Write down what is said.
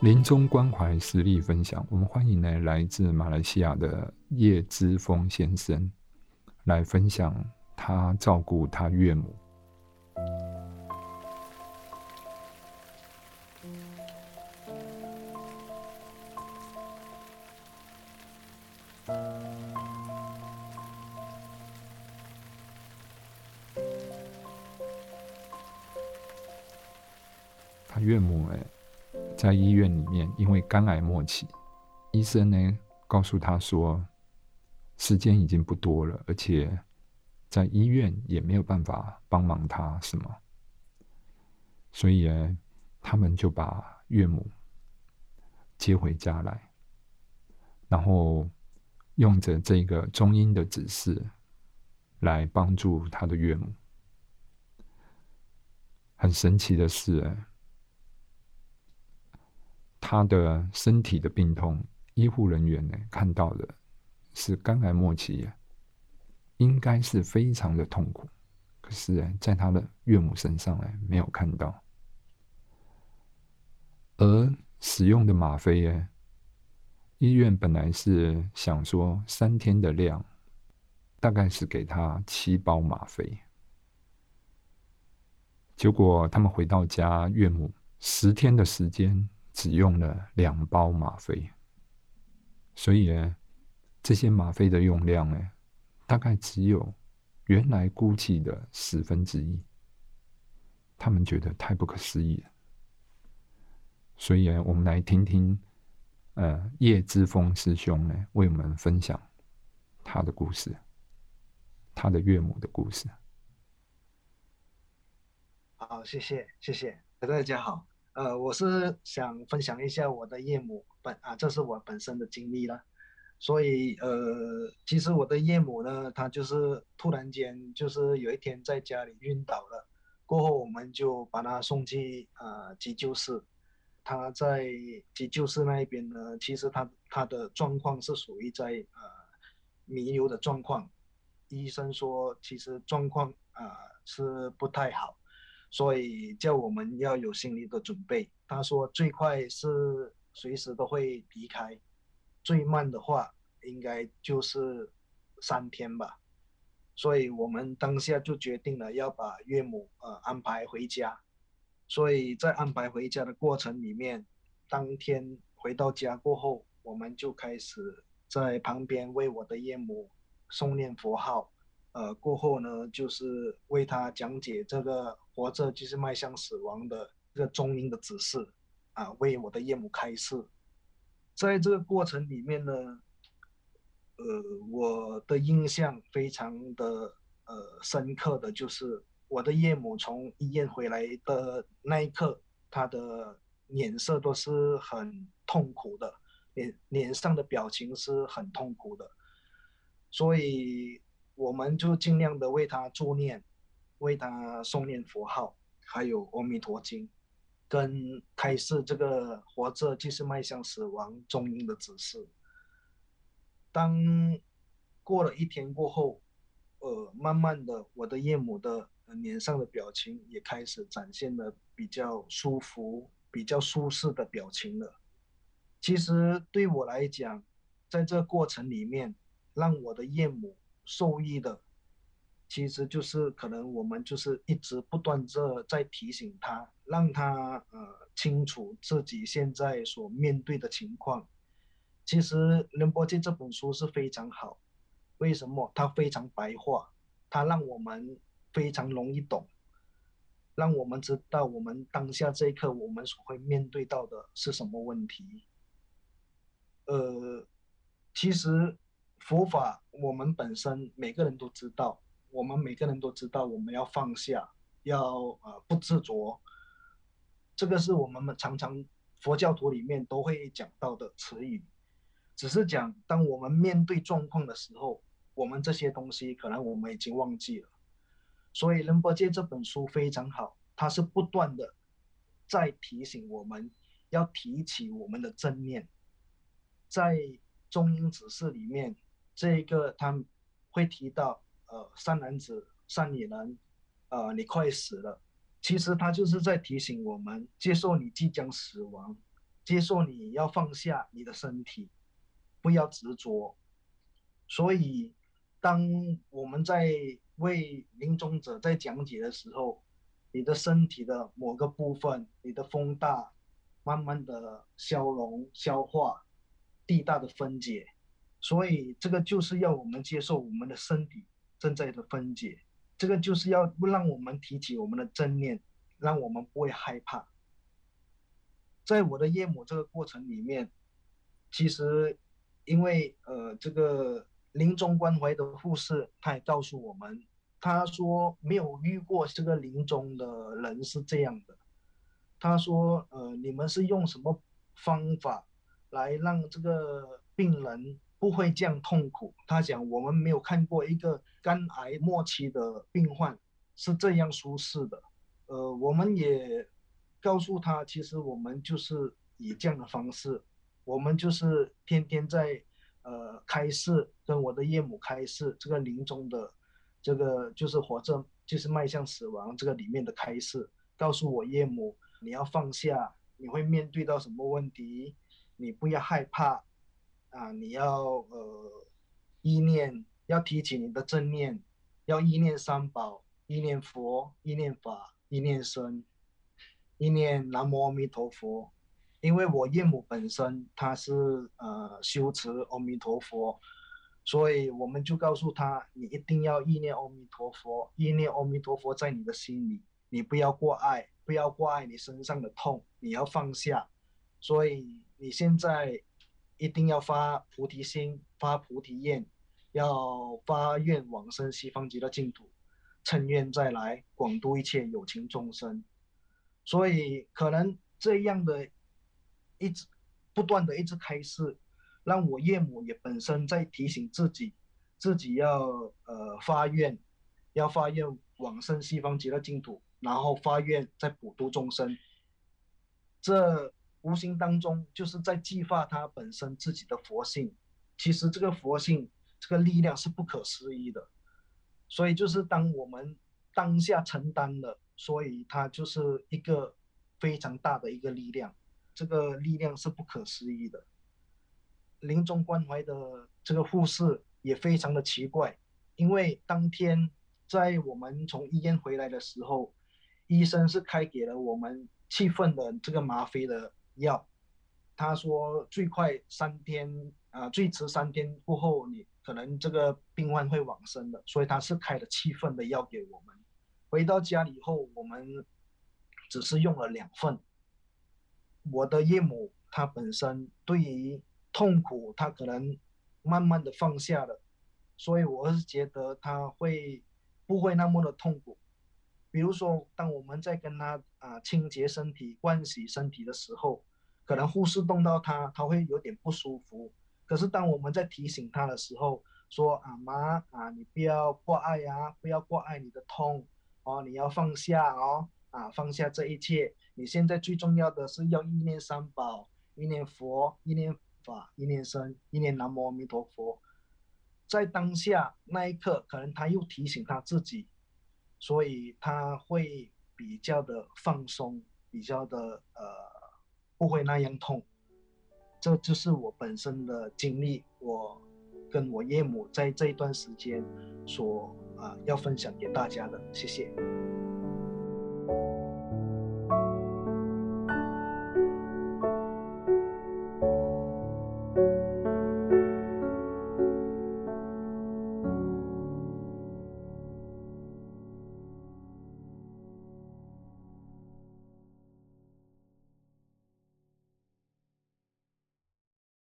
临终关怀实例分享，我们欢迎呢来自马来西亚的叶之峰先生来分享他照顾他岳母。他岳母哎。在医院里面，因为肝癌末期，医生呢告诉他说，时间已经不多了，而且在医院也没有办法帮忙他什么，所以呢，他们就把岳母接回家来，然后用着这个中医的指示来帮助他的岳母。很神奇的是，他的身体的病痛，医护人员呢看到的是肝癌末期，应该是非常的痛苦。可是，在他的岳母身上呢，没有看到。而使用的吗啡，耶，医院本来是想说三天的量，大概是给他七包吗啡。结果他们回到家，岳母十天的时间。只用了两包吗啡，所以呢，这些吗啡的用量呢，大概只有原来估计的十分之一。他们觉得太不可思议了，所以呢，我们来听听，呃，叶之峰师兄呢为我们分享他的故事，他的岳母的故事。好，谢谢，谢谢，大家好。呃，我是想分享一下我的岳母本啊，这是我本身的经历了。所以呃，其实我的岳母呢，她就是突然间就是有一天在家里晕倒了，过后我们就把她送去呃急救室。她在急救室那一边呢，其实她她的状况是属于在呃弥留的状况，医生说其实状况啊是不太好。所以叫我们要有心理的准备。他说最快是随时都会离开，最慢的话应该就是三天吧。所以我们当下就决定了要把岳母呃安排回家。所以在安排回家的过程里面，当天回到家过后，我们就开始在旁边为我的岳母诵念佛号。呃，过后呢，就是为他讲解这个活着就是迈向死亡的这个中医的指示，啊，为我的岳母开示。在这个过程里面呢，呃，我的印象非常的呃深刻的就是我的岳母从医院回来的那一刻，她的脸色都是很痛苦的，脸脸上的表情是很痛苦的，所以。我们就尽量的为他助念，为他诵念佛号，还有《阿弥陀经》，跟开示这个活着即是迈向死亡中阴的指示。当过了一天过后，呃，慢慢的，我的岳母的脸上的表情也开始展现了比较舒服、比较舒适的表情了。其实对我来讲，在这过程里面，让我的岳母。受益的，其实就是可能我们就是一直不断着在提醒他，让他呃清楚自己现在所面对的情况。其实《仁波切》这本书是非常好，为什么？它非常白话，它让我们非常容易懂，让我们知道我们当下这一刻我们所会面对到的是什么问题。呃，其实。佛法，我们本身每个人都知道，我们每个人都知道，我们要放下，要呃不执着。这个是我们常常佛教徒里面都会讲到的词语，只是讲当我们面对状况的时候，我们这些东西可能我们已经忘记了。所以《仁波切》这本书非常好，它是不断的在提醒我们要提起我们的正念，在中英指示里面。这一个他会提到，呃，善男子、善女人，呃，你快死了。其实他就是在提醒我们，接受你即将死亡接受你要放下你的身体，不要执着。所以，当我们在为临终者在讲解的时候，你的身体的某个部分，你的风大，慢慢的消融、消化，地大的分解。所以，这个就是要我们接受我们的身体正在的分解。这个就是要让我们提起我们的正念，让我们不会害怕。在我的夜母这个过程里面，其实因为呃这个。临终关怀的护士，他也告诉我们，他说没有遇过这个临终的人是这样的。他说，呃，你们是用什么方法来让这个病人不会这样痛苦？他讲，我们没有看过一个肝癌末期的病患是这样舒适的。呃，我们也告诉他，其实我们就是以这样的方式，我们就是天天在。呃，开示跟我的岳母开示，这个临终的，这个就是活着，就是迈向死亡这个里面的开示，告诉我岳母，你要放下，你会面对到什么问题，你不要害怕，啊，你要呃意念，要提起你的正念，要意念三宝，意念佛，意念法，意念身，意念南无阿弥陀佛。因为我岳母本身她是呃修持阿弥陀佛，所以我们就告诉她，你一定要意念阿弥陀佛，意念阿弥陀佛在你的心里，你不要挂碍，不要挂碍你身上的痛，你要放下。所以你现在一定要发菩提心，发菩提愿，要发愿往生西方极乐净土，趁愿再来广度一切有情众生。所以可能这样的。一直不断的一直开示，让我岳母也本身在提醒自己，自己要呃发愿，要发愿往生西方极乐净土，然后发愿在普度众生。这无形当中就是在激发他本身自己的佛性。其实这个佛性，这个力量是不可思议的。所以就是当我们当下承担了，所以它就是一个非常大的一个力量。这个力量是不可思议的。临终关怀的这个护士也非常的奇怪，因为当天在我们从医院回来的时候，医生是开给了我们气愤的这个吗啡的药。他说最快三天啊，最迟三天过后，你可能这个病患会往生的，所以他是开了七份的药给我们。回到家里以后，我们只是用了两份。我的岳母，她本身对于痛苦，她可能慢慢的放下了，所以我是觉得她会不会那么的痛苦。比如说，当我们在跟她啊清洁身体、盥洗身体的时候，可能护士动到他，他会有点不舒服。可是当我们在提醒他的时候，说啊妈啊，你不要挂碍呀，不要挂碍你的痛哦，你要放下哦，啊放下这一切。你现在最重要的是要一念三宝，一念佛，一念法，一念僧，一念南无阿弥陀佛。在当下那一刻，可能他又提醒他自己，所以他会比较的放松，比较的呃不会那样痛。这就是我本身的经历，我跟我岳母在这一段时间所啊要分享给大家的，谢谢。